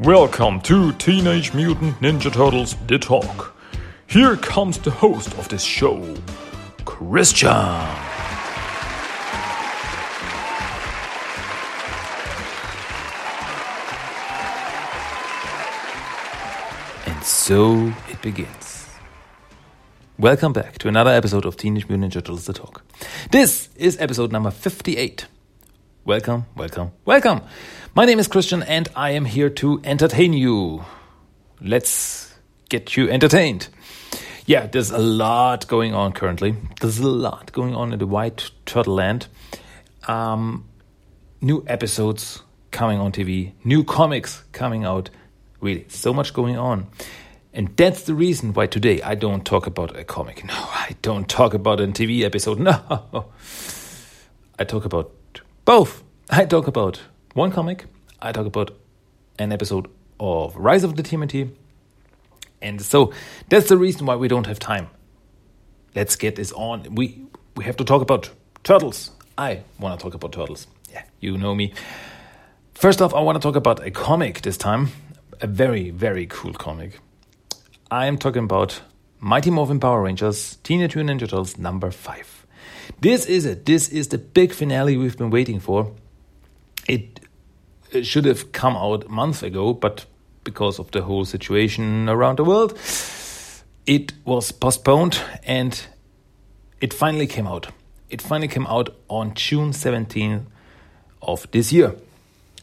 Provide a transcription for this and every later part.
Welcome to Teenage Mutant Ninja Turtles The Talk. Here comes the host of this show, Christian. And so it begins. Welcome back to another episode of Teenage Mutant Ninja Turtles The Talk. This is episode number 58. Welcome, welcome, welcome. My name is Christian and I am here to entertain you. Let's get you entertained. Yeah, there's a lot going on currently. There's a lot going on in the White Turtle Land. Um, new episodes coming on TV, new comics coming out. Really, so much going on. And that's the reason why today I don't talk about a comic. No, I don't talk about a TV episode. No. I talk about both. I talk about one comic, I talk about an episode of Rise of the TMNT. And so that's the reason why we don't have time. Let's get this on. We we have to talk about turtles. I want to talk about turtles. Yeah, you know me. First off, I want to talk about a comic this time. A very, very cool comic. I am talking about Mighty Morphin Power Rangers Teenage Mutant Ninja Turtles number 5. This is it. This is the big finale we've been waiting for. It, it should have come out a month ago, but because of the whole situation around the world, it was postponed and it finally came out. It finally came out on June 17th of this year.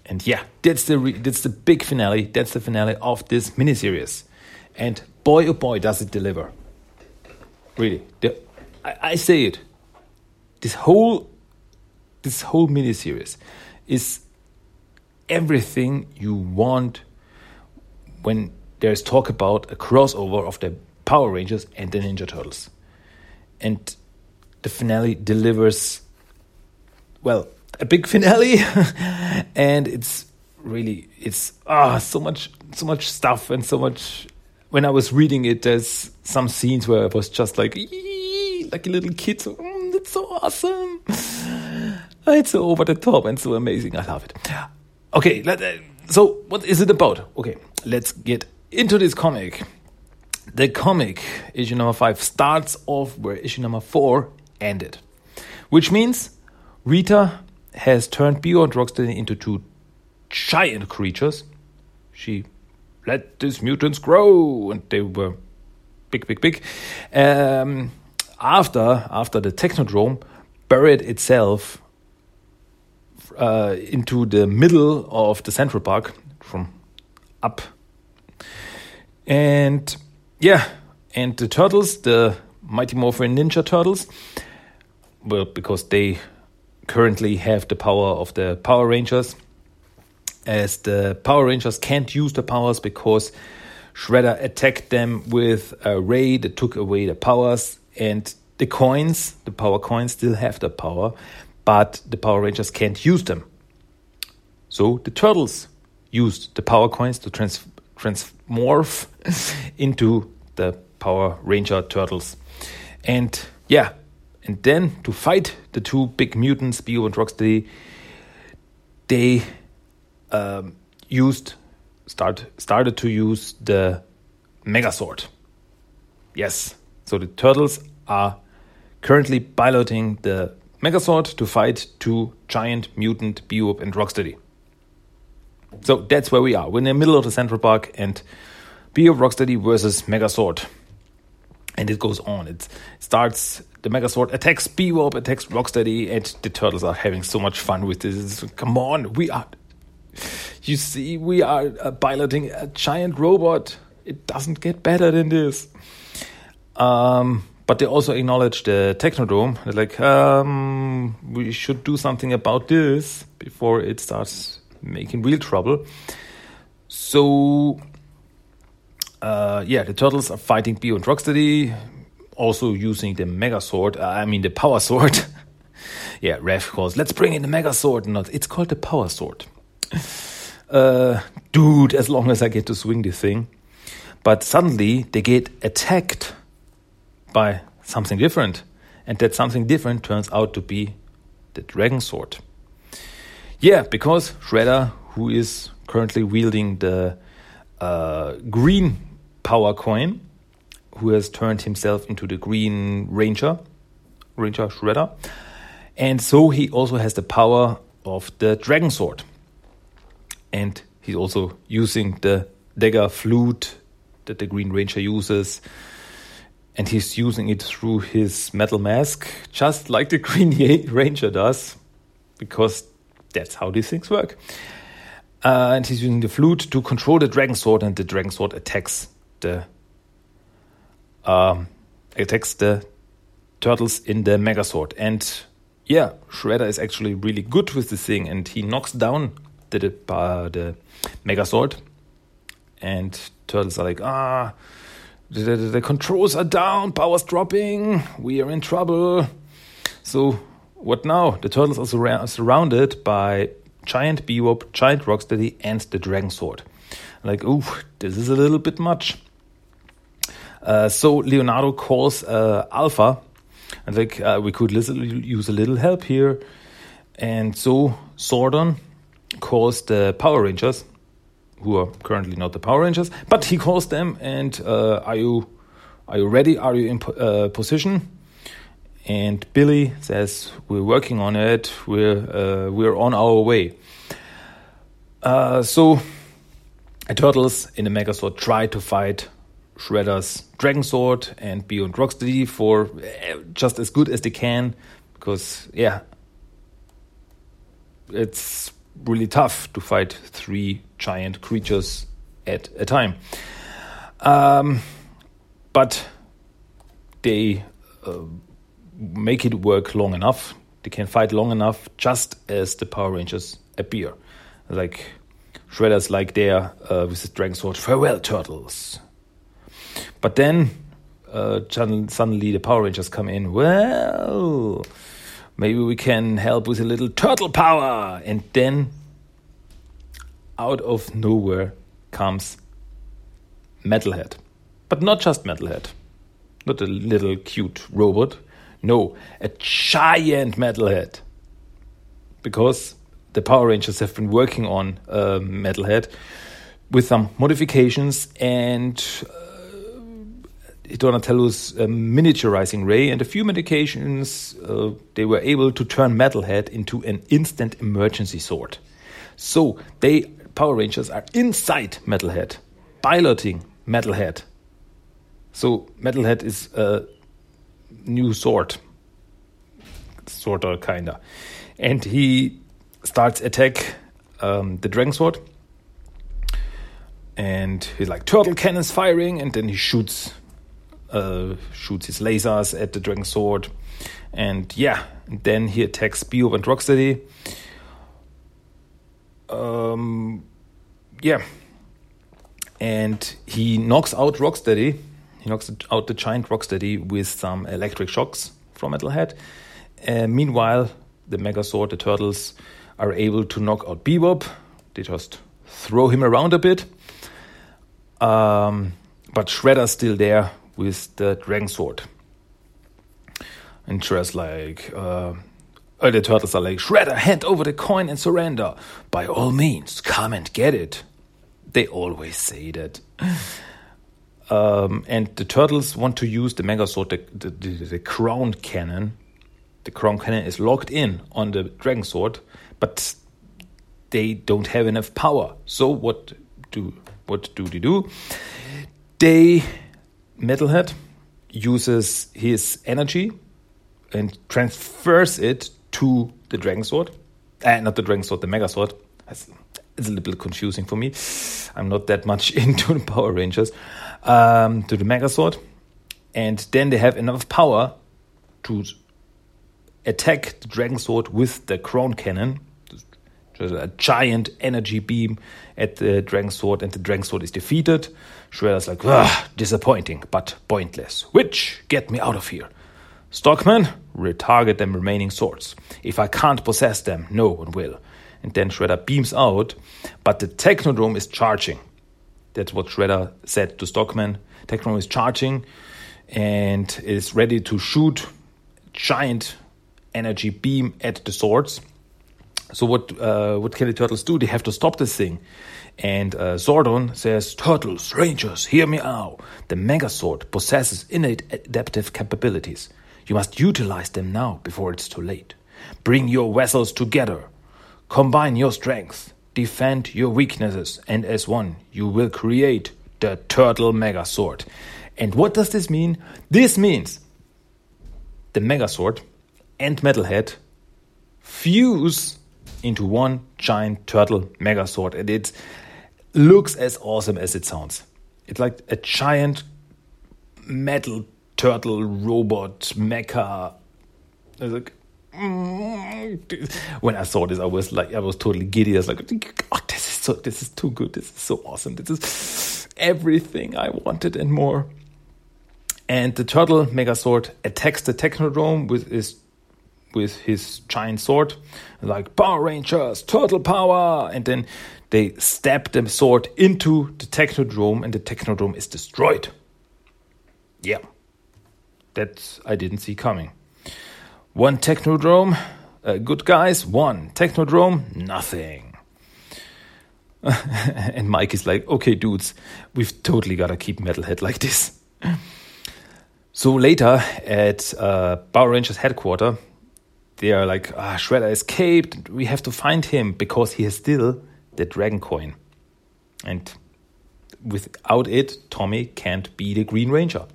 And yeah, that's the that's the big finale. That's the finale of this miniseries. And boy, oh boy, does it deliver! Really, the, I, I say it. This whole this whole miniseries is everything you want when there's talk about a crossover of the Power Rangers and the Ninja Turtles. And the finale delivers, well, a big finale, and it's really it's ah so much so much stuff and so much. When I was reading it, there's some scenes where I was just like like a little kid. So mm, it's so awesome. It's so over the top and so amazing. I love it. Okay, let, uh, so what is it about? Okay, let's get into this comic. The comic, issue number five, starts off where issue number four ended, which means Rita has turned Bebop and Rocksteady into two giant creatures. She let these mutants grow, and they were big, big, big. Um, after after the Technodrome buried itself uh, into the middle of the Central Park from up, and yeah, and the turtles, the Mighty Morphin Ninja Turtles, well, because they currently have the power of the Power Rangers, as the Power Rangers can't use the powers because Shredder attacked them with a ray that took away the powers, and the coins, the power coins, still have the power, but the Power Rangers can't use them. So the turtles used the power coins to trans transmorph into the Power Ranger turtles. And yeah, and then to fight the two big mutants, Bebop and Rocksteady, they um, used start started to use the Megazord. Yes, so the turtles are currently piloting the Megazord to fight two giant mutant Bebop and Rocksteady. So that's where we are. We're in the middle of the Central Park and Bebop Rocksteady versus Megazord. And it goes on. It starts, the Megazord attacks Bebop, attacks Rocksteady, and the turtles are having so much fun with this. Come on, we are. You see, we are uh, piloting a giant robot. It doesn't get better than this. Um, but they also acknowledge the Technodrome. They're like, um, we should do something about this before it starts making real trouble. So, uh, yeah, the turtles are fighting Bebop and Rocksteady, also using the Mega Sword. Uh, I mean, the Power Sword. yeah, Raph calls, let's bring in the Mega Sword. Not, it's called the Power Sword. Uh, dude, as long as I get to swing this thing. But suddenly they get attacked by something different. And that something different turns out to be the Dragonzord. Yeah, because Shredder, who is currently wielding the uh, green power coin, who has turned himself into the Green Ranger, Ranger Shredder. And so he also has the power of the Dragonzord. And he's also using the dagger flute that the Green Ranger uses. And he's using it through his metal mask, just like the Green Ranger does, because that's how these things work. Uh, and he's using the flute to control the Dragonzord, and the Dragonzord attacks the um, attacks the turtles in the Megazord. And yeah, Shredder is actually really good with this thing, and he knocks down the uh, the and turtles are like, ah, the, the, the controls are down, power's dropping, we are in trouble. So what now? The turtles are sur surrounded by giant Bebop, giant Rocksteady, and the Dragonzord. Like, ooh, this is a little bit much. Uh, so Leonardo calls uh, Alpha, and like uh, we could use a little help here. And so Zordon calls the Power Rangers, who are currently not the Power Rangers, but he calls them. And uh, are you are you ready? Are you in uh, position? And Billy says, "We're working on it. We're uh, we're on our way." Uh, so, Turtles in the Megazord try to fight Shredder's Dragonzord and Beyond Rocksteady for uh, just as good as they can, because yeah, it's really tough to fight three giant creatures at a time. Um, but they uh, make it work long enough. They can fight long enough just as the Power Rangers appear. Like Shredder's like there uh, with his Dragonzord, farewell, turtles. But then uh, suddenly the Power Rangers come in. Well, maybe we can help with a little turtle power. And then out of nowhere comes Metalhead. But not just Metalhead, not a little cute robot. No, a giant Metalhead. Because the Power Rangers have been working on uh, Metalhead with some modifications and uh, Donatello's uh, miniaturizing ray and a few medications, uh, they were able to turn Metalhead into an instant emergency sword. So they Power Rangers are inside Metalhead, piloting Metalhead. So Metalhead is a new sword, sort of, kinda, and he starts attack um, the Dragonzord. And he's like turtle cannons firing, and then he shoots uh, shoots his lasers at the Dragonzord. And yeah, and then he attacks Bebop and Rocksteady. Um, yeah, and he knocks out Rocksteady. He knocks out the giant Rocksteady with some electric shocks from Metalhead. Uh, meanwhile, the Megazord, the turtles, are able to knock out Bebop. They just throw him around a bit. Um, but Shredder's still there with the Dragonzord. And Shredder's like, uh, the turtles are like, Shredder, hand over the coin and surrender. By all means, come and get it. They always say that. Um, and the turtles want to use the Megazord, the, the, the, the crown cannon. The crown cannon is locked in on the Dragonzord, but they don't have enough power. So what do what do they do? They Metalhead uses his energy and transfers it to the Dragonzord. Uh, not the Dragonzord, the Megazord. It's, it's a little bit confusing for me. I'm not that much into the Power Rangers. Um, to the Megazord. And then they have enough power to attack the Dragonzord with the Crown Cannon Just a giant energy beam at the Dragonzord, and the Dragonzord is defeated. Shredder's like, disappointing, but pointless. Which, get me out of here. Stockman, retarget them remaining zords. If I can't possess them, no one will. And then Shredder beams out, but the Technodrome is charging. That's what Shredder said to Stockman. Technodrome is charging and is ready to shoot giant energy beam at the zords. So what uh, what can the turtles do? They have to stop this thing. And uh, Zordon says, Turtles, Rangers, hear me out. The Megazord possesses innate adaptive capabilities. You must utilize them now before it's too late. Bring your vessels together. Combine your strength. Defend your weaknesses. And as one, you will create the Turtle Megazord. And what does this mean? This means the Megazord and Metalhead fuse into one giant turtle Megazord. And it looks as awesome as it sounds. It's like a giant metal turtle robot mecha. It's like mm. when I saw this, I was like, I was totally giddy. I was like, oh, this is so, this is too good. This is so awesome. This is everything I wanted and more. And the turtle Megazord attacks the Technodrome with his with his giant sword, like Power Rangers, Turtle Power, and then they stab the sword into the Technodrome, and the Technodrome is destroyed. Yeah, that I didn't see coming. One Technodrome, uh, good guys. One Technodrome, nothing. and Mike is like, okay, dudes, we've totally got to keep Metalhead like this. So later at uh, Power Rangers headquarters, they are like, ah, Shredder escaped. We have to find him because he has still the Dragon Coin. And without it, Tommy can't be the Green Ranger.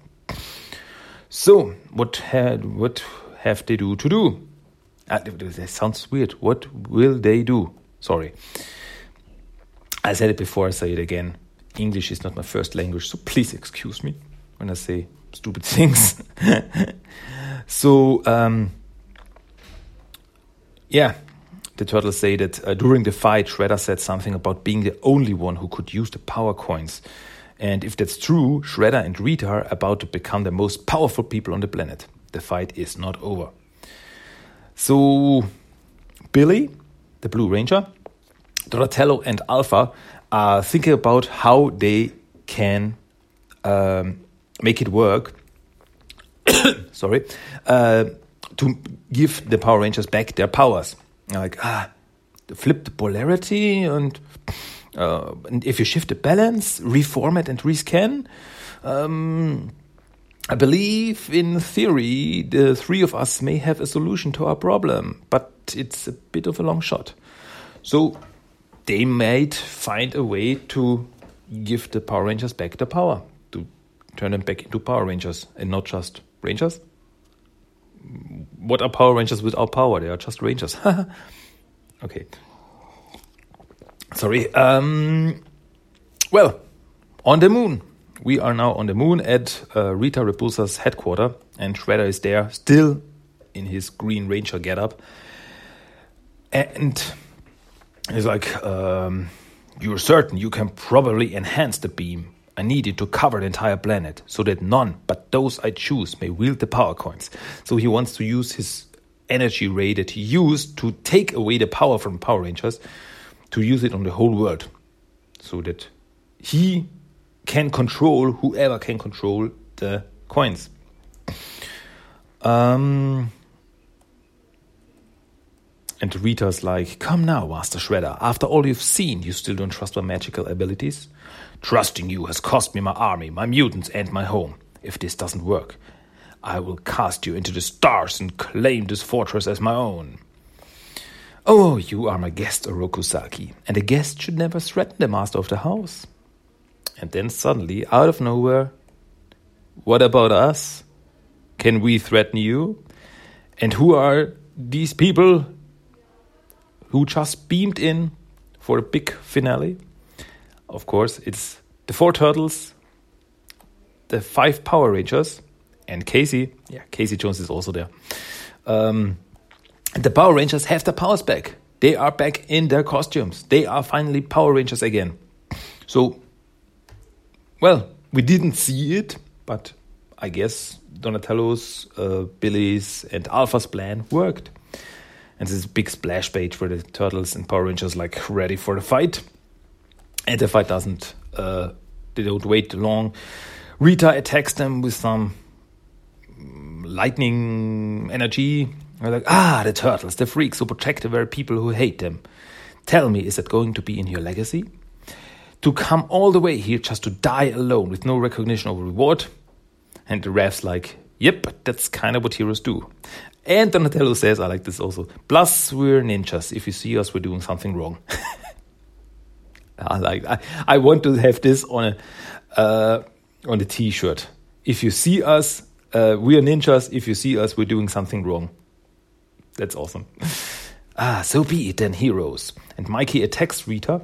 So, what what have they do to do? Uh, that sounds weird. What will they do? Sorry. I said it before, I say it again. English is not my first language, so please excuse me when I say stupid things. so, um, yeah, the turtles say that uh, during the fight, Shredder said something about being the only one who could use the power coins. And if that's true, Shredder and Rita are about to become the most powerful people on the planet. The fight is not over. So, Billy, the Blue Ranger, Donatello, and Alpha are thinking about how they can um, make it work. sorry, uh, to give the Power Rangers back their powers. Like ah, flip the polarity and. Uh, and if you shift the balance, reformat and rescan, um, I believe in theory the three of us may have a solution to our problem, but it's a bit of a long shot. So they might find a way to give the Power Rangers back the power to turn them back into Power Rangers and not just Rangers. What are Power Rangers without power? They are just Rangers. okay. Sorry. Um, well, on the moon. We are now on the moon at uh, Rita Repulsa's headquarters, and Shredder is there, still in his Green Ranger getup. And he's like, um, You're certain you can probably enhance the beam I need it to cover the entire planet so that none but those I choose may wield the power coins. So he wants to use his energy ray that he used to take away the power from Power Rangers to use it on the whole world so that he can control whoever can control the coins. Um, and Rita's like, Come now, Master Shredder. After all you've seen, you still don't trust my magical abilities? Trusting you has cost me my army, my mutants, and my home. If this doesn't work, I will cast you into the stars and claim this fortress as my own. Oh, you are my guest, Oroku Saki, and a guest should never threaten the master of the house. And then suddenly, out of nowhere, what about us? Can we threaten you? And who are these people who just beamed in for a big finale? of course, it's the four turtles, the five Power Rangers, and Casey. Yeah, Casey Jones is also there. Um, the Power Rangers have their powers back. They are back in their costumes. They are finally Power Rangers again. So, well, we didn't see it, but I guess Donatello's, uh, Billy's, and Alpha's plan worked. And this big splash page where the turtles and Power Rangers like ready for the fight. And the fight doesn't, uh, they don't wait long. Rita attacks them with some lightning energy, They're like, ah, the turtles, the freaks who protect the very people who hate them. Tell me, is that going to be in your legacy? To come all the way here just to die alone with no recognition or reward? And the Raph's like, yep, that's kind of what heroes do. And Donatello says, I like this also, plus we're ninjas. If you see us, we're doing something wrong. I like I, I want to have this on a uh, on a t-shirt. If you see us, uh, we are ninjas. If you see us, we're doing something wrong. That's awesome. Ah, so be it then, heroes. And Mikey attacks Rita.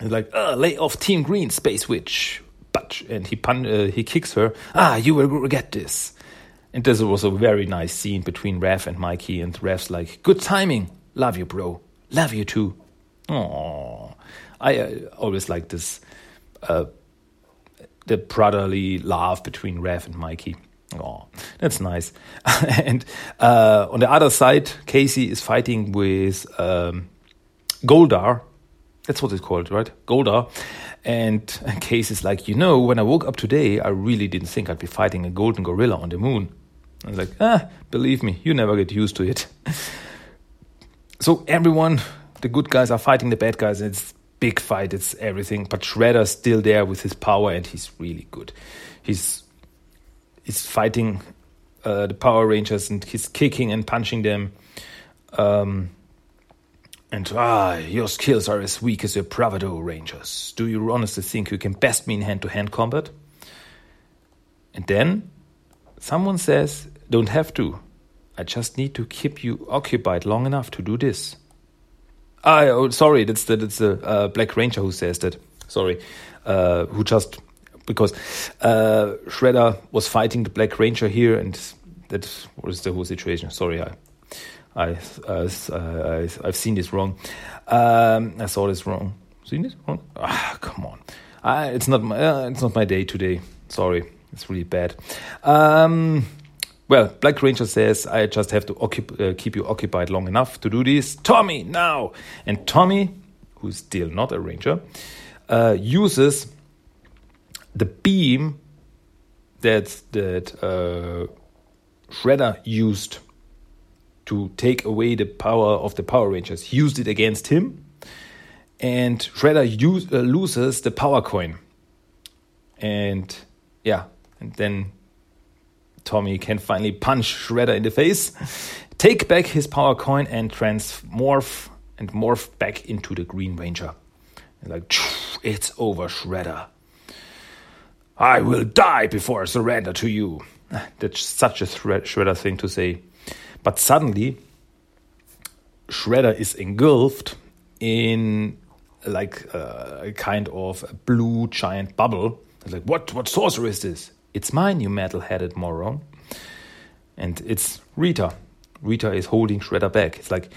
He's like, ah, lay off Team Green, Space Witch. But and he pun- uh, he kicks her. Ah, you will regret this. And this was a very nice scene between Raph and Mikey. And Raph's like, good timing. Love you, bro. Love you too. Aww. I uh, always like this, uh, the brotherly laugh between Raph and Mikey. Oh, that's nice. and uh, on the other side, Casey is fighting with um, Goldar. That's what it's called, right? Goldar. And Casey's like, you know, when I woke up today, I really didn't think I'd be fighting a golden gorilla on the moon. I was like, ah, believe me, you never get used to it. so everyone, the good guys are fighting the bad guys, and it's big fight, it's everything. But Shredder's still there with his power, and he's really good. He's is fighting uh, the Power Rangers and he's kicking and punching them. Um, and ah, your skills are as weak as your bravado, Rangers. Do you honestly think you can best me in hand to hand combat? And then someone says, Don't have to. I just need to keep you occupied long enough to do this. Ah, oh, sorry, that's the, that's the uh, Black Ranger who says that. Sorry, uh, who just because uh, Shredder was fighting the Black Ranger here, and that was the whole situation. Sorry, I, I, uh, I, I've seen this wrong. Um, I saw this wrong. Seen it wrong? Ah, come on. I, it's not my, uh, it's not my day today. Sorry, it's really bad. Um, well, Black Ranger says, I just have to uh, keep you occupied long enough to do this. Tommy, now! And Tommy, who's still not a Ranger, uh, uses the beam that that uh, Shredder used to take away the power of the Power Rangers used it against him, and Shredder use, uh, loses the power coin. And yeah, and then Tommy can finally punch Shredder in the face, take back his power coin, and transmorph and morph back into the Green Ranger. And like, it's over, Shredder. I will die before I surrender to you. That's such a Shredder thing to say. But suddenly, Shredder is engulfed in like uh, a kind of a blue giant bubble. It's like, what, what sorcerer is this? It's mine, you metal headed moron. And it's Rita. Rita is holding Shredder back. It's like,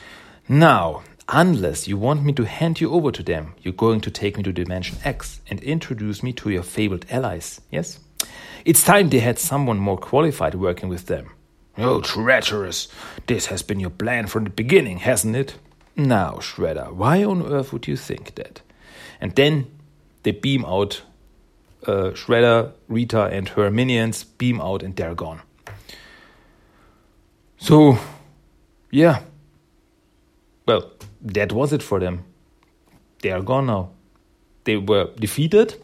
now Unless you want me to hand you over to them, you're going to take me to Dimension X and introduce me to your fabled allies, yes? It's time they had someone more qualified working with them. Oh, treacherous! This has been your plan from the beginning, hasn't it? Now, Shredder, why on earth would you think that? And then they beam out. Uh, Shredder, Rita, and her minions beam out, and they're gone. So, yeah. Well, that was it for them. They are gone now. They were defeated.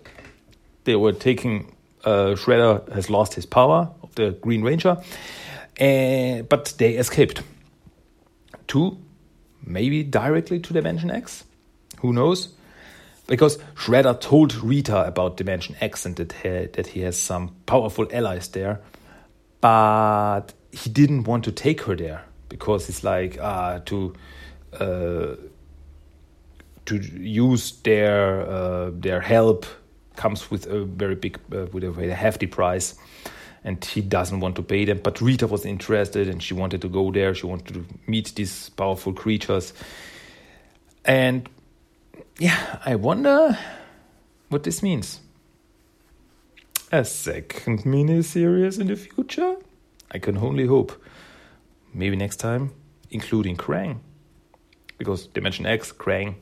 They were taking. Uh, Shredder has lost his power of the Green Ranger, but they escaped to maybe directly to Dimension X. Who knows? Because Shredder told Rita about Dimension X and that he, that he has some powerful allies there, but he didn't want to take her there because he's like ah to uh, to use their uh, their help comes with a very big uh, with a very hefty price. And he doesn't want to pay them. But rita was interested and she wanted to go there. She wanted to meet these powerful creatures. And yeah i wonder what this means. A second mini-series in the future? I can only hope. Maybe next time including krang because Dimension X, Krang,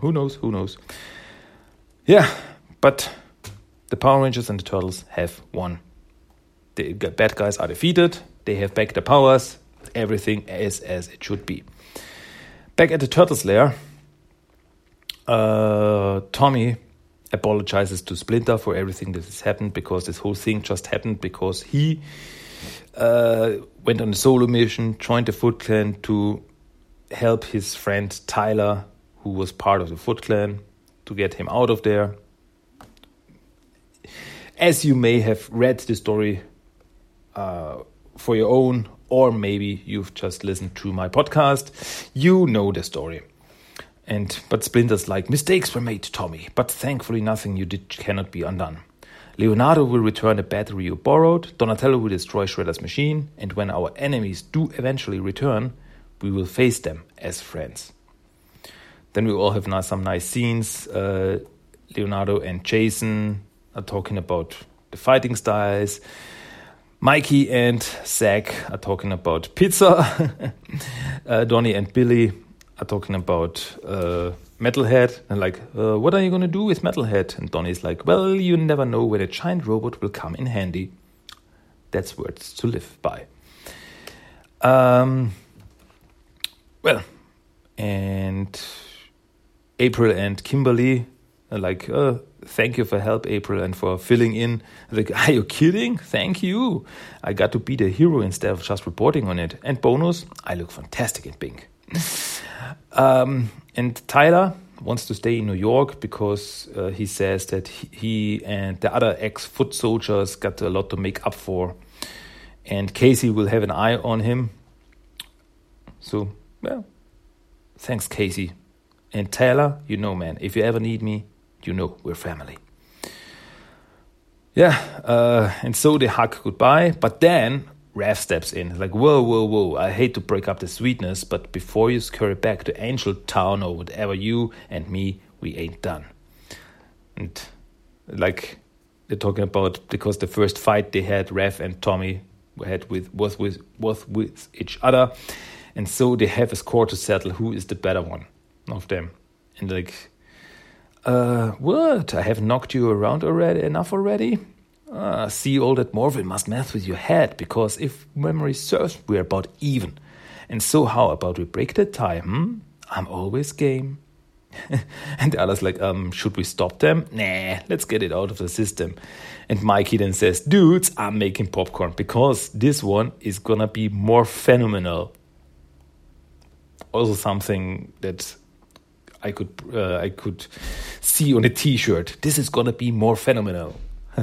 who knows, who knows. Yeah, but the Power Rangers and the Turtles have won. The bad guys are defeated, They have back the powers. Everything is as it should be. Back at the Turtles lair, uh, Tommy apologizes to Splinter for everything that has happened because this whole thing just happened because he uh, went on a solo mission, joined the Foot Clan to help his friend Tyler, who was part of the Foot Clan, to get him out of there. As you may have read the story uh, for your own, or maybe you've just listened to my podcast, you know the story. And but Splinter's like mistakes were made, Tommy, but thankfully nothing you did cannot be undone. Leonardo will return the battery you borrowed, Donatello will destroy Shredder's machine, and when our enemies do eventually return, we will face them as friends. Then we all have nice, some nice scenes. Uh, Leonardo and Jason are talking about the fighting styles. Mikey and Zach are talking about pizza. uh, Donnie and Billy are talking about uh, Metalhead. And like, uh, what are you going to do with Metalhead? And Donnie's like, well, you never know when a giant robot will come in handy. That's words to live by. Um, well, and April and Kimberly like, oh, thank you for help, April, and for filling in. Like, are you kidding? Thank you. I got to be the hero instead of just reporting on it. And bonus, I look fantastic in pink. um, and Tyler wants to stay in New York because uh, he says that he and the other ex foot soldiers got a lot to make up for. And Casey will have an eye on him. So, well, thanks, Casey. And Tyler, you know, man, if you ever need me, you know we're family. Yeah, uh, and so they hug goodbye, but then Raph steps in, like, whoa, whoa, whoa, I hate to break up the sweetness, but before you scurry back to Angel Town or whatever, you and me, we ain't done. And like they're talking about because the first fight they had, Raph and Tommy had with was with was with each other, and so they have a score to settle who is the better one of them. And like, uh, what? I have knocked you around already enough already. Uh, see, all that Morville must mess with your head, because if memory serves, we're about even. And so, how about we break the tie, hmm? I'm always game. and the other's like, um, should we stop them? Nah, let's get it out of the system. And Mikey then says, dudes, I'm making popcorn because this one is gonna be more phenomenal. Also, something that I could uh, I could see on a T-shirt. This is gonna be more phenomenal.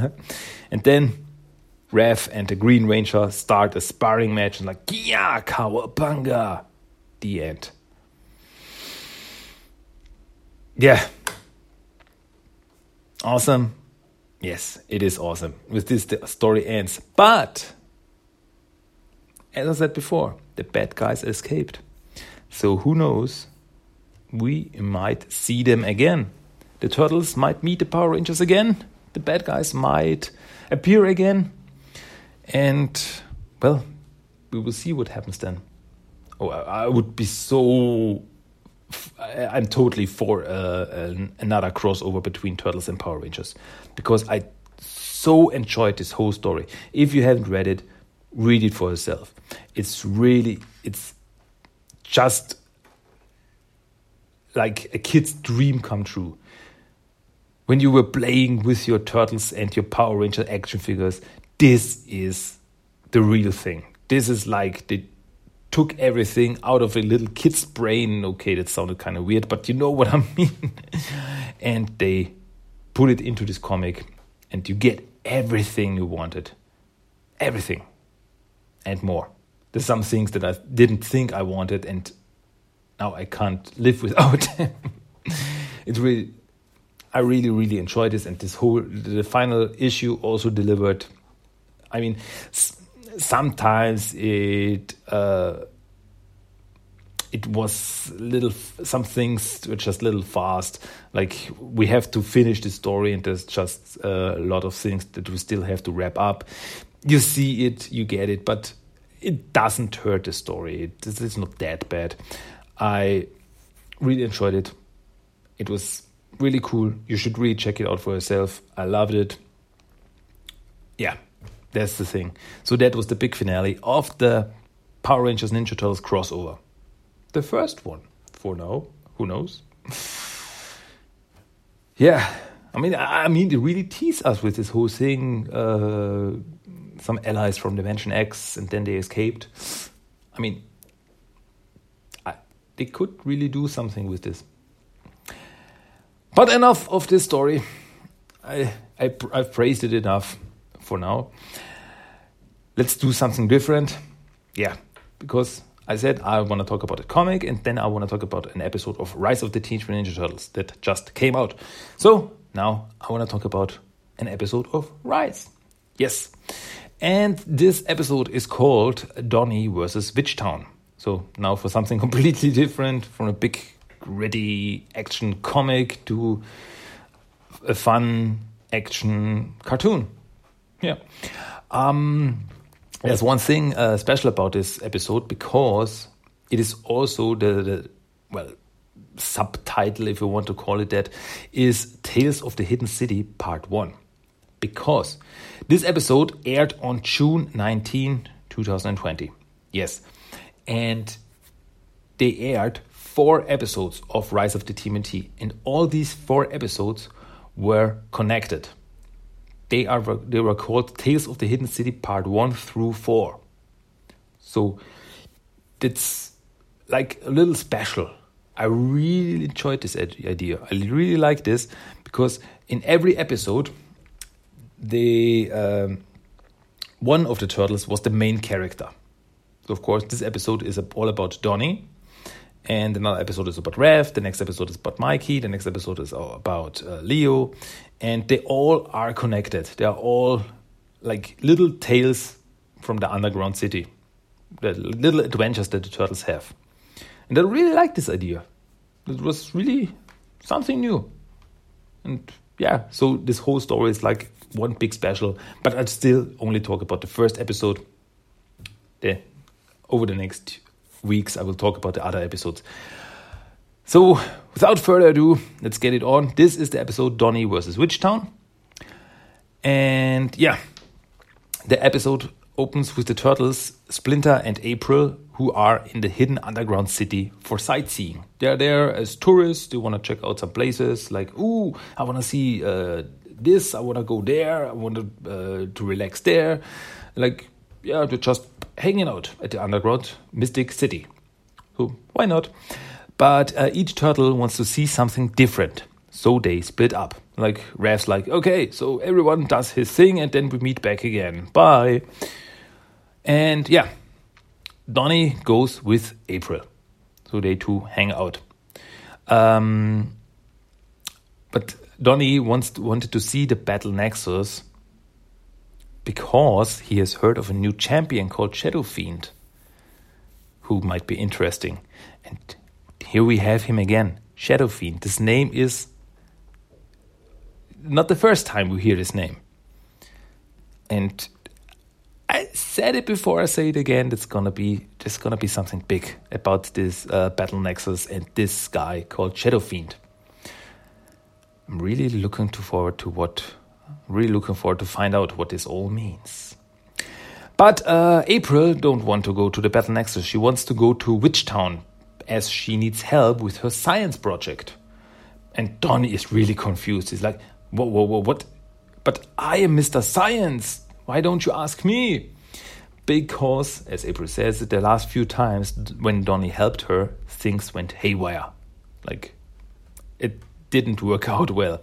and then Raph and the Green Ranger start a sparring match and like, yeah, cowabunga. The end. Yeah. Awesome. Yes, it is awesome. With this, the story ends. But, as I said before, the bad guys escaped. So who knows? We might see them again. The turtles might meet the Power Rangers again the bad guys might appear again. And, well, we will see what happens then. Oh, I would be so. I'm totally for uh, another crossover between Turtles and Power Rangers because I so enjoyed this whole story. If you haven't read it, read it for yourself. It's really, it's just like a kid's dream come true when you were playing with your turtles and your Power Ranger action figures, this is the real thing. This is like they took everything out of a little kid's brain. Okay, that sounded kind of weird, but you know what I mean. and they put it into this comic, and you get everything you wanted. Everything. And more. There's some things that I didn't think I wanted, and now I can't live without them. it's really I really, really enjoyed this, and this whole the final issue also delivered. I mean, sometimes it uh, it was little some things were just little fast. Like we have to finish the story, and there's just a lot of things that we still have to wrap up. You see it, you get it, but it doesn't hurt the story. It, it's not that bad. I really enjoyed it. It was really cool. You should really check it out for yourself. I loved it. Yeah, That's the thing. So that was the big finale of the Power Rangers Ninja Turtles crossover. The first one for now. Who knows? yeah, I mean, I mean, they really tease us with this whole thing. Uh, some allies from Dimension X, and then they escaped. I mean, I, they could really do something with this. But enough of this story. I, I I've praised it enough for now. Let's do something different. Yeah, because I said I want to talk about a comic and then I want to talk about an episode of Rise of the Teenage Mutant Ninja Turtles that just came out. So now I want to talk about an episode of Rise. Yes. And this episode is called Donnie versus Witchtown. So now for something completely different from a big, gritty action comic to a fun action cartoon. Yeah. Um, there's one thing uh, special about this episode because it is also the, the well subtitle, if you want to call it that, is Tales of the Hidden City Part 1. Because this episode aired on June 19, 2020. Yes. And they aired four episodes of Rise of the TMNT. And all these four episodes were connected. They are they were called Tales of the Hidden City Part 1 through 4. So it's like a little special. I really enjoyed this idea. I really like this because in every episode, the um, one of the turtles was the main character. So of course, this episode is all about Donnie, and another episode is about Raph. The next episode is about Mikey. The next episode is about uh, Leo, and they all are connected. They are all like little tales from the underground city, the little adventures that the turtles have. And I really like this idea. It was really something new. And yeah, so this whole story is like one big special, but I'll still only talk about the first episode. The, over the next weeks, I will talk about the other episodes. So, without further ado, let's get it on. This is the episode Donnie versus Witchtown. And yeah, the episode opens with the turtles, Splinter and April, who are in the hidden underground city for sightseeing. They're there as tourists, they want to check out some places like, ooh, I want to see uh, this, I want to go there, I want to, uh, to relax there. Like, yeah, they're just hanging out at the underground mystic city. So, why not? But uh, each turtle wants to see something different. So they split up. Like Raph's like, okay, so everyone does his thing and then we meet back again. Bye. And yeah, Donnie goes with April. So they two hang out. Um, but Donnie wants wanted to see the Battle Nexus because he has heard of a new champion called Shadow Fiend, who might be interesting. And here we have him again, Shadow Fiend. This name is not the first time we hear this name. And I said it before, I say it again. It's gonna be there's gonna be something big about this uh, battle nexus and this guy called Shadow Fiend. I'm really looking to forward to what, really looking forward to find out what this all means. But uh, April don't want to go to the battle nexus. She wants to go to Witchtown as she needs help with her science project. And Donnie is really confused. He's like, whoa, whoa, whoa, what? But I am Mr. Science. Why don't you ask me? Because, as April says, the last few times when Donnie helped her, things went haywire. Like, didn't work out well.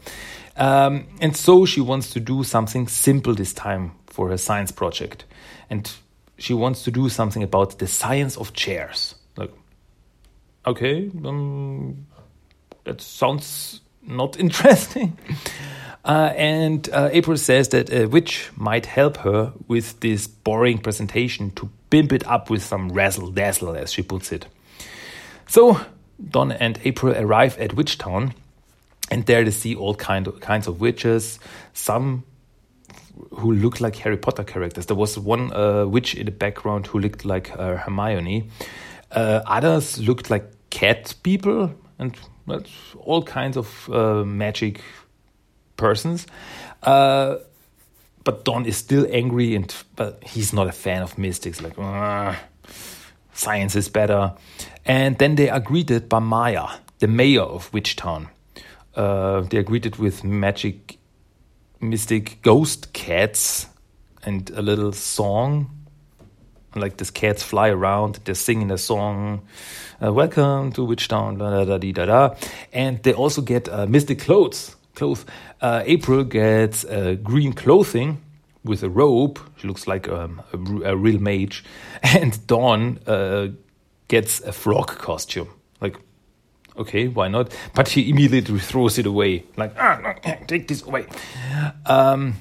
Um, and so she wants to do something simple this time for her science project. And she wants to do something about the science of chairs okay, um, that sounds not interesting. Uh, and uh, April says that a witch might help her with this boring presentation to pimp it up with some razzle dazzle, as she puts it. So Don and April arrive at Witchtown, and there they see all kind of, kinds of witches, some who look like Harry Potter characters. There was one uh, witch in the background who looked like uh, Hermione. Uh, others looked like cat people and all kinds of uh, magic persons. Uh, but Don is still angry, and but he's not a fan of mystics. Like, science is better. And then they are greeted by Maya, the mayor of Witchtown. Uh, they are greeted with magic, mystic ghost cats and a little song. Like these cats fly around, they're singing a song. Uh, Welcome to Witchtown, da da da da da. And they also get uh, mystic clothes. Clothes. Uh, April gets green clothing with a robe. She looks like um, a, a real mage. And Don uh, gets a frog costume. Like, okay, why not? But she immediately throws it away. Like, ah, take this away. Um,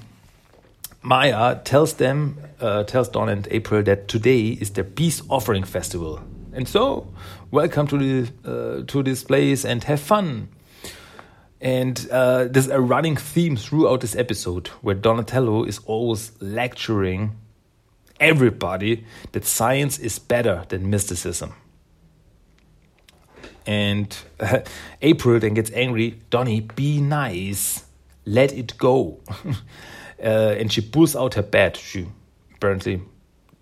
Maya tells them, uh, tells Don and April that today is their peace offering festival, and so welcome to the uh, to this place and have fun. And uh, there's a running theme throughout this episode where Donatello is always lecturing everybody that science is better than mysticism. And April then gets angry. Donny, be nice. Let it go. uh, and she pulls out her bat. She apparently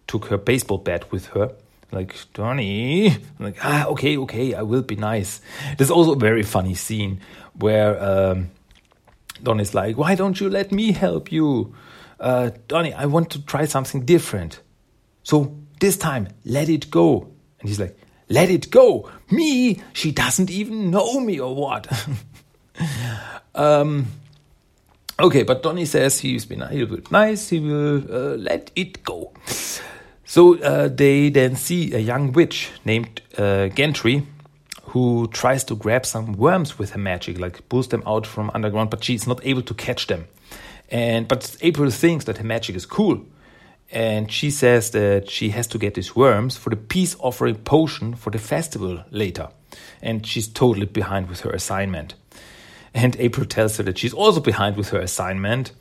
took her baseball bat with her. Like, Donny. I'm like, ah, okay, okay, I will be nice. There's also a very funny scene where um, Donny's like, why don't you let me help you? Uh, Donny, I want to try something different. So this time, let it go. And he's like, let it go. Me? She doesn't even know me or what? um, okay, but Donny says he's been a little bit nice. He will uh, let it go. So uh, they then see a young witch named uh, Gentry who tries to grab some worms with her magic, like pulls them out from underground, but she's not able to catch them. And but April thinks that her magic is cool, and she says that she has to get these worms for the peace offering potion for the festival later. And she's totally behind with her assignment. And April tells her that she's also behind with her assignment.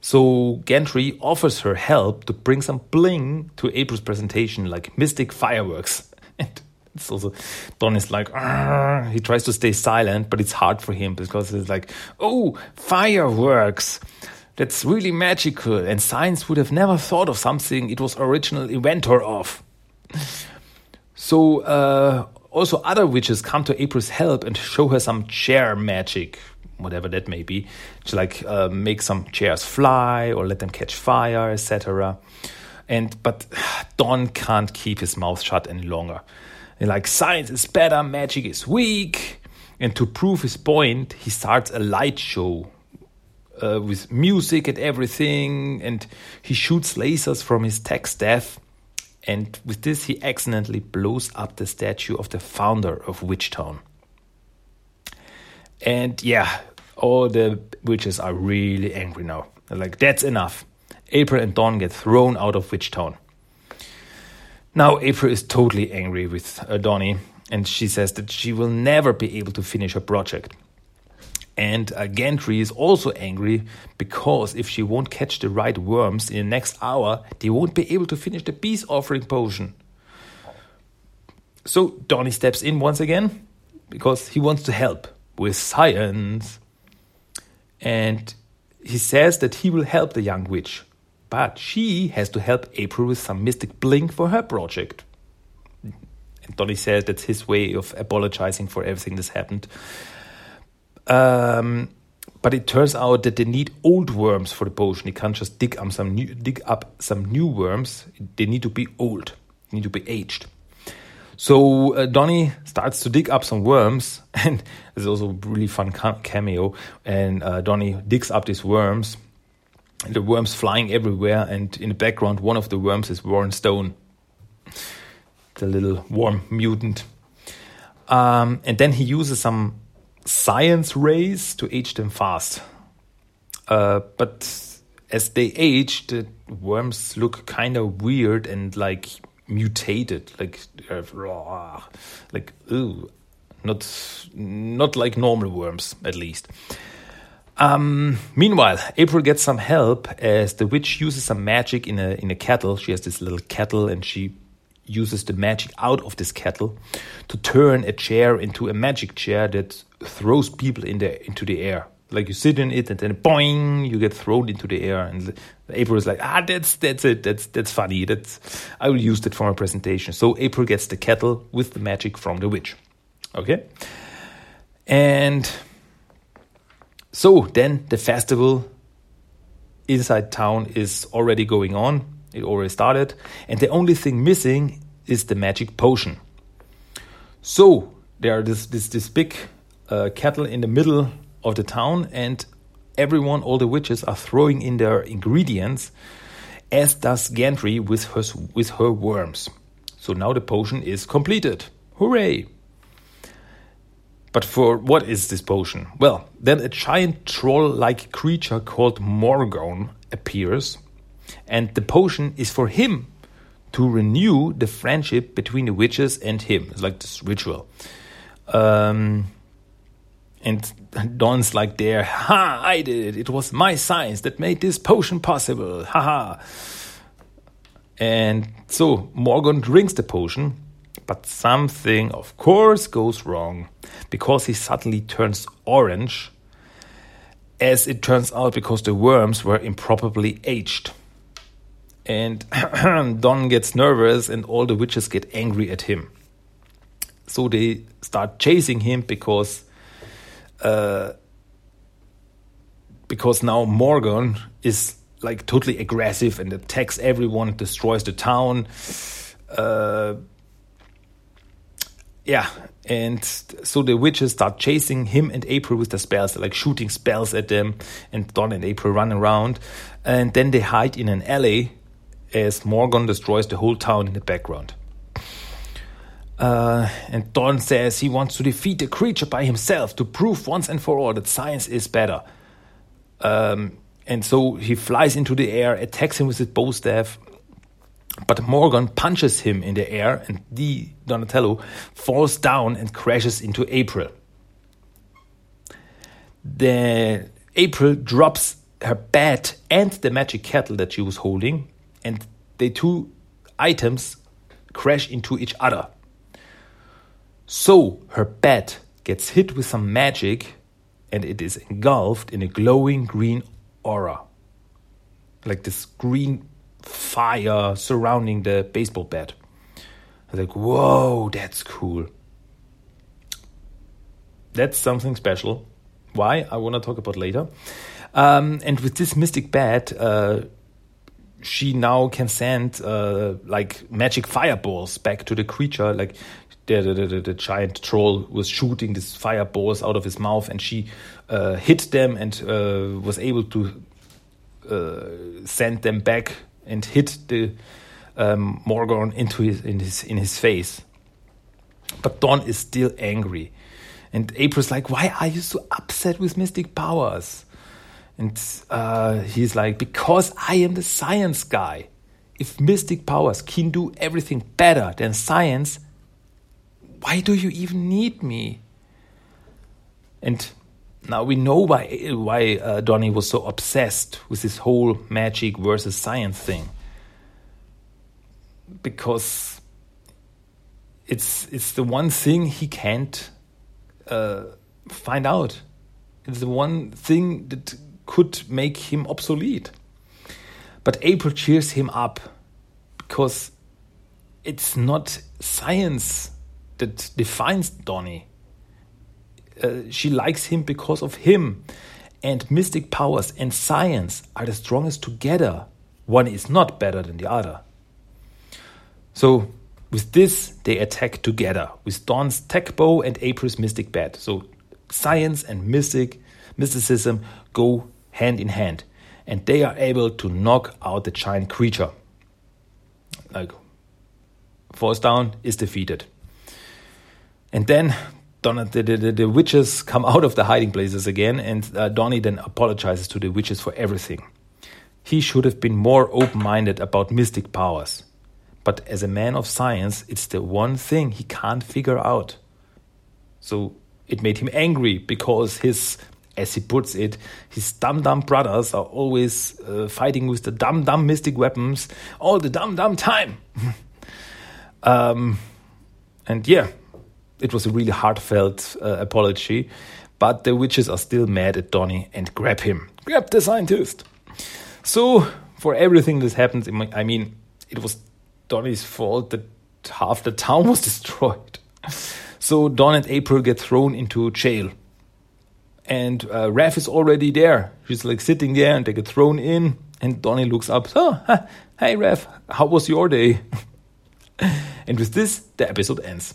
So Gentry offers her help to bring some bling to April's presentation, like mystic fireworks. And it's also Don is like "Arr." he tries to stay silent, but it's hard for him because it's like, oh, fireworks. That's really magical, and science would have never thought of something it was original inventor of. So uh, also other witches come to April's help and show her some chair magic, whatever that may be, to like uh, make some chairs fly or let them catch fire, etc. And but Don can't keep his mouth shut any longer. And like science is better, magic is weak. And to prove his point, he starts a light show uh, with music and everything, and he shoots lasers from his tech staff. And with this, he accidentally blows up the statue of the founder of Witchtown. And yeah, all the witches are really angry now. They're like, that's enough. April and Don get thrown out of Witchtown. Now, April is totally angry with uh, Donnie, and she says that she will never be able to finish her project. And uh, Gantry is also angry because if she won't catch the right worms in the next hour, they won't be able to finish the peace offering potion. So Donny steps in once again because he wants to help with science. And he says that he will help the young witch, but she has to help April with some mystic blink for her project. And Donny says that's his way of apologizing for everything that's happened. Um, but it turns out that they need old worms for the potion. They can't just dig up some new, dig up some new worms. They need to be old. They need to be aged. So uh, Donnie starts to dig up some worms, and there's also a really fun cameo. And uh, Donnie digs up these worms, and the worms flying everywhere. And in the background, one of the worms is Warren Stone, the little worm mutant. Um, and then he uses some science rays to age them fast. Uh, but as they age, the worms look kind of weird and like mutated, like uh, like ooh, not not like normal worms at least. Um, meanwhile, April gets some help as the witch uses some magic in a in a kettle. She has this little kettle and she uses the magic out of this kettle to turn a chair into a magic chair that throws people in the into the air. like you sit in it and then boing, you get thrown into the air. And April is like, ah, that's that's it. That's that's funny. That's I will use that for my presentation. So April gets the kettle with the magic from the witch. Okay, and so then the festival inside town is already going on. It already started, and the only thing missing is the magic potion. So there are this this this big uh, kettle in the middle of the town, and everyone, all the witches, are throwing in their ingredients, as does Gantry with her with her worms. So now the potion is completed. Hooray! But for what is this potion? Well, then a giant troll like creature called Morgon appears, and the potion is for him to renew the friendship between the witches and him. It's like this ritual. Um, and Don's like there, ha, I did it. It was my science that made this potion possible. Ha ha. And so Morgon drinks the potion but something, of course, goes wrong because he suddenly turns orange, as it turns out because the worms were improperly aged. And Don gets nervous, and all the witches get angry at him. So they start chasing him because. Uh, because now Morgon is like totally aggressive and attacks everyone, destroys the town. Uh, yeah, and so the witches start chasing him and April with the spells, like shooting spells at them, and Don and April run around, and then they hide in an alley as Morgon destroys the whole town in the background. Uh, and Don says he wants to defeat the creature by himself to prove once and for all that science is better. Um, and so he flies into the air, attacks him with his bow staff, but Morgon punches him in the air, and the Donatello falls down and crashes into April. The April drops her bat and the magic kettle that she was holding, and the two items crash into each other. So her bat gets hit with some magic, and it is engulfed in a glowing green aura. Like this green fire surrounding the baseball bat. I was like, whoa, that's cool. That's something special. Why? I want to talk about later. Um, and with this mystic bat, uh, she now can send uh, like magic fireballs back to the creature. Like the, the, the, the, giant troll was shooting these fireballs out of his mouth, and she uh, hit them and uh, was able to uh, send them back and hit the um, Morgon into his in his in his face. But Don is still angry, and April's like, "Why are you so upset with mystic powers?" And uh, he's like, "Because I am the science guy. If mystic powers can do everything better than science, why do you even need me?" And now we know why why uh, Donnie was so obsessed with this whole magic versus science thing. Because it's it's the one thing he can't uh, find out. It's the one thing that could make him obsolete. But April cheers him up because it's not science that defines Donnie uh, she likes him because of him. And mystic powers and science are the strongest together. One is not better than the other. So, with this, they attack together with Don's tech bow and April's mystic bat. So, science and mystic mysticism go hand in hand, and they are able to knock out the giant creature. Like, falls down, is defeated. And then Donna, the, the, the, witches come out of the hiding places again, and uh, Donnie then apologizes to the witches for everything. He should have been more open minded about mystic powers. But as a man of science, it's the one thing he can't figure out. So it made him angry because his, as he puts it, his dumb dumb brothers are always uh, fighting with the dumb dumb mystic weapons all the dumb dumb time. um, and yeah, it was a really heartfelt uh, apology. But the witches are still mad at Donnie and grab him. Grab the scientist. So, for everything that happens, I mean, it was Donnie's fault that half the town was destroyed. So Don and April get thrown into jail. And uh, is already there. She's like sitting there and they get thrown in. And Donnie looks up. Oh, hey, Raph, how was your day? and with this, the episode ends.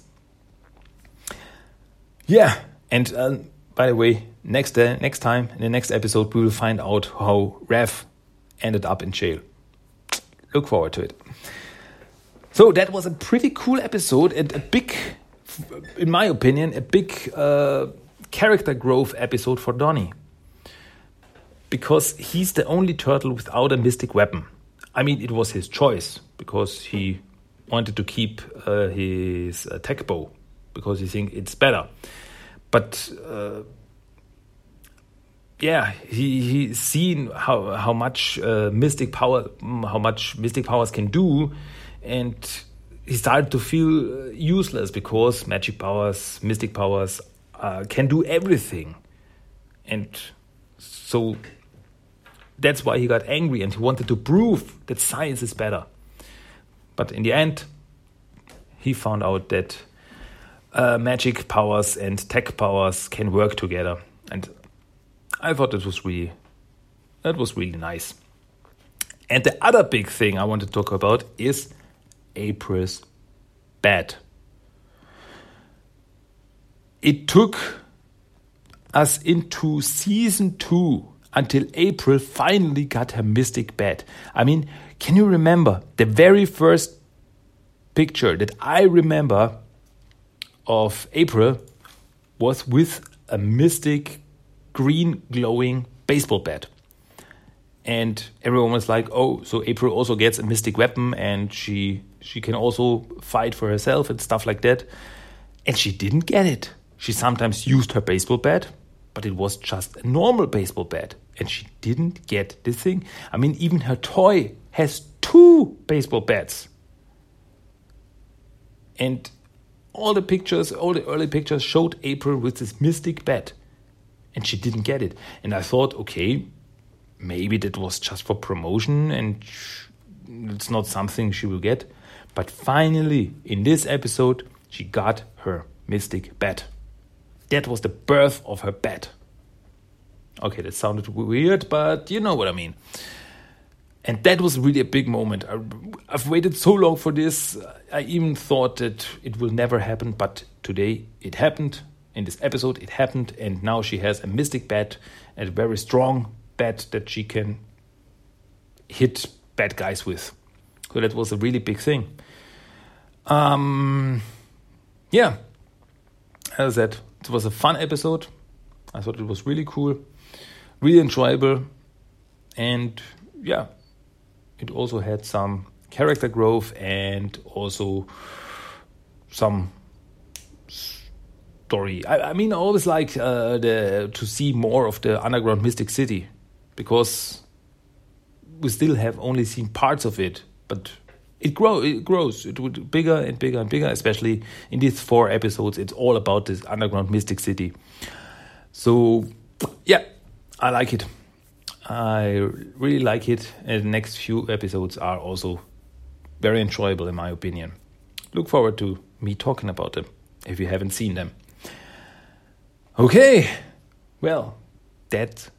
Yeah, and uh, by the way, next uh, next time in the next episode, we will find out how Raph ended up in jail. Look forward to it. So that was a pretty cool episode and a big, in my opinion, a big uh, character growth episode for Donnie. Because he's the only turtle without a mystic weapon. I mean, it was his choice because he wanted to keep uh, his attack bow because he think it's better. But uh, yeah, he he's seen how how much uh, mystic power, how much mystic powers can do, and he started to feel uh, useless because magic powers, mystic powers, uh, can do everything, and so that's why he got angry and he wanted to prove that science is better. But in the end, he found out that uh, magic powers and tech powers can work together, and I thought it was really that was really nice. And the other big thing I want to talk about is April's bed. It took us into season two until April finally got her mystic bed. I mean, can you remember the very first picture that I remember of April was with a mystic green glowing baseball bat? And everyone was like, "Oh, so April also gets a mystic weapon, and she she can also fight for herself and stuff like that." And she didn't get it. She sometimes used her baseball bat, but it was just a normal baseball bat, and she didn't get the thing. I mean, even her toy has two baseball bats. And all the pictures, all the early pictures showed April with this mystic bat, and she didn't get it. And I thought, okay, maybe that was just for promotion and it's not something she will get. But finally, in this episode, she got her mystic bat. That was the birth of her bat. Okay, that sounded weird, but you know what I mean. And that was really a big moment. I, have waited so long for this. I even thought that it will never happen, but today it happened. In this episode, it happened, and now she has a mystic bat a very strong bat that she can hit bad guys with. So that was a really big thing. Um, yeah, as I said, it was a fun episode. I thought it was really cool, really enjoyable, and yeah, it also had some character growth and also some story. I, I mean, I always like uh, the to see more of the underground Mystic City because we still have only seen parts of it, but it grow it grows. It would bigger and bigger and bigger especially in these four episodes. It's all about this underground mystic city. So yeah i like it. I really like it. And the next few episodes are also very enjoyable in my opinion. Look forward to me talking about them if you haven't seen them. Okay well that's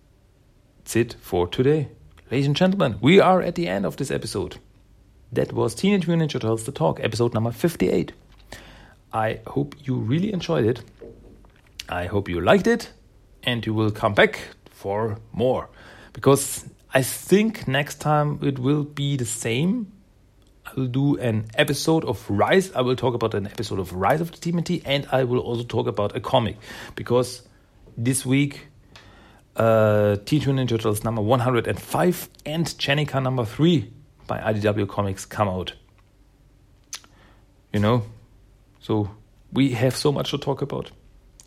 it for today. Ladies and gentlemen we are at the end of this episode that was Teenage Mutant Ninja Turtles The Talk, episode number 58. I hope you really enjoyed it. I hope you liked it and you will come back for more because I think next time it will be the same. I will do an episode of Rise. I will talk about an episode of Rise of the TMNT and I will also talk about a comic because this week uh, Teenage Mutant Ninja Turtles number 105 and Jennika number 3 by IDW Comics come out. You know? So we have so much to talk about.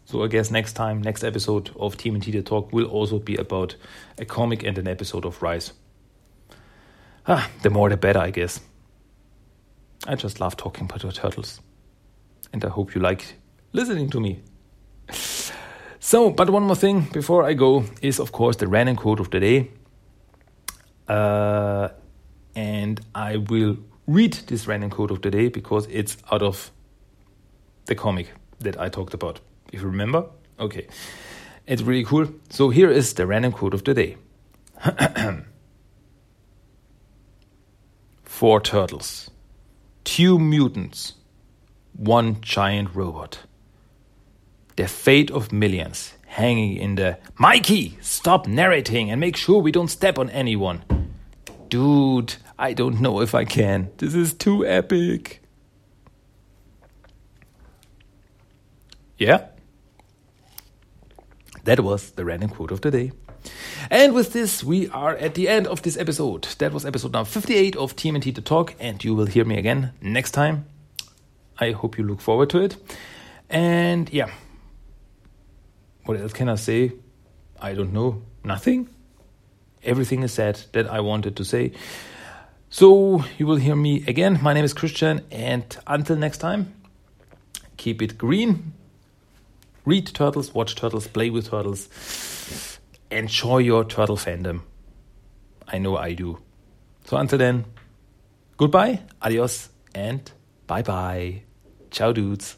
So I guess next time, next episode of TMNT The Talk will also be about a comic and an episode of Rise. Ah, the more the better, I guess. I just love talking about the turtles. And I hope you like listening to me. So, but one more thing before I go is, of course, the random quote of the day. Uh, and I will read this random quote of the day because it's out of the comic that I talked about. If you remember, okay, it's really cool. So here is the random quote of the day. Four turtles, two mutants, one giant robot. The fate of millions hanging in the Mikey, stop narrating and make sure we don't step on anyone. Dude, I don't know if I can. This is too epic. Yeah. That was the random quote of the day. And with this, we are at the end of this episode. That was episode number 58 of TMNT The Talk, and you will hear me again next time. I hope you look forward to it. And yeah, what else can I say? I don't know. Nothing. Everything is said that I wanted to say. So you will hear me again. My name is Christian, and until next time, keep it green. Read turtles, watch turtles, play with turtles. Enjoy your turtle fandom. I know I do. So until then, goodbye, adios, and bye bye. Ciao, dudes.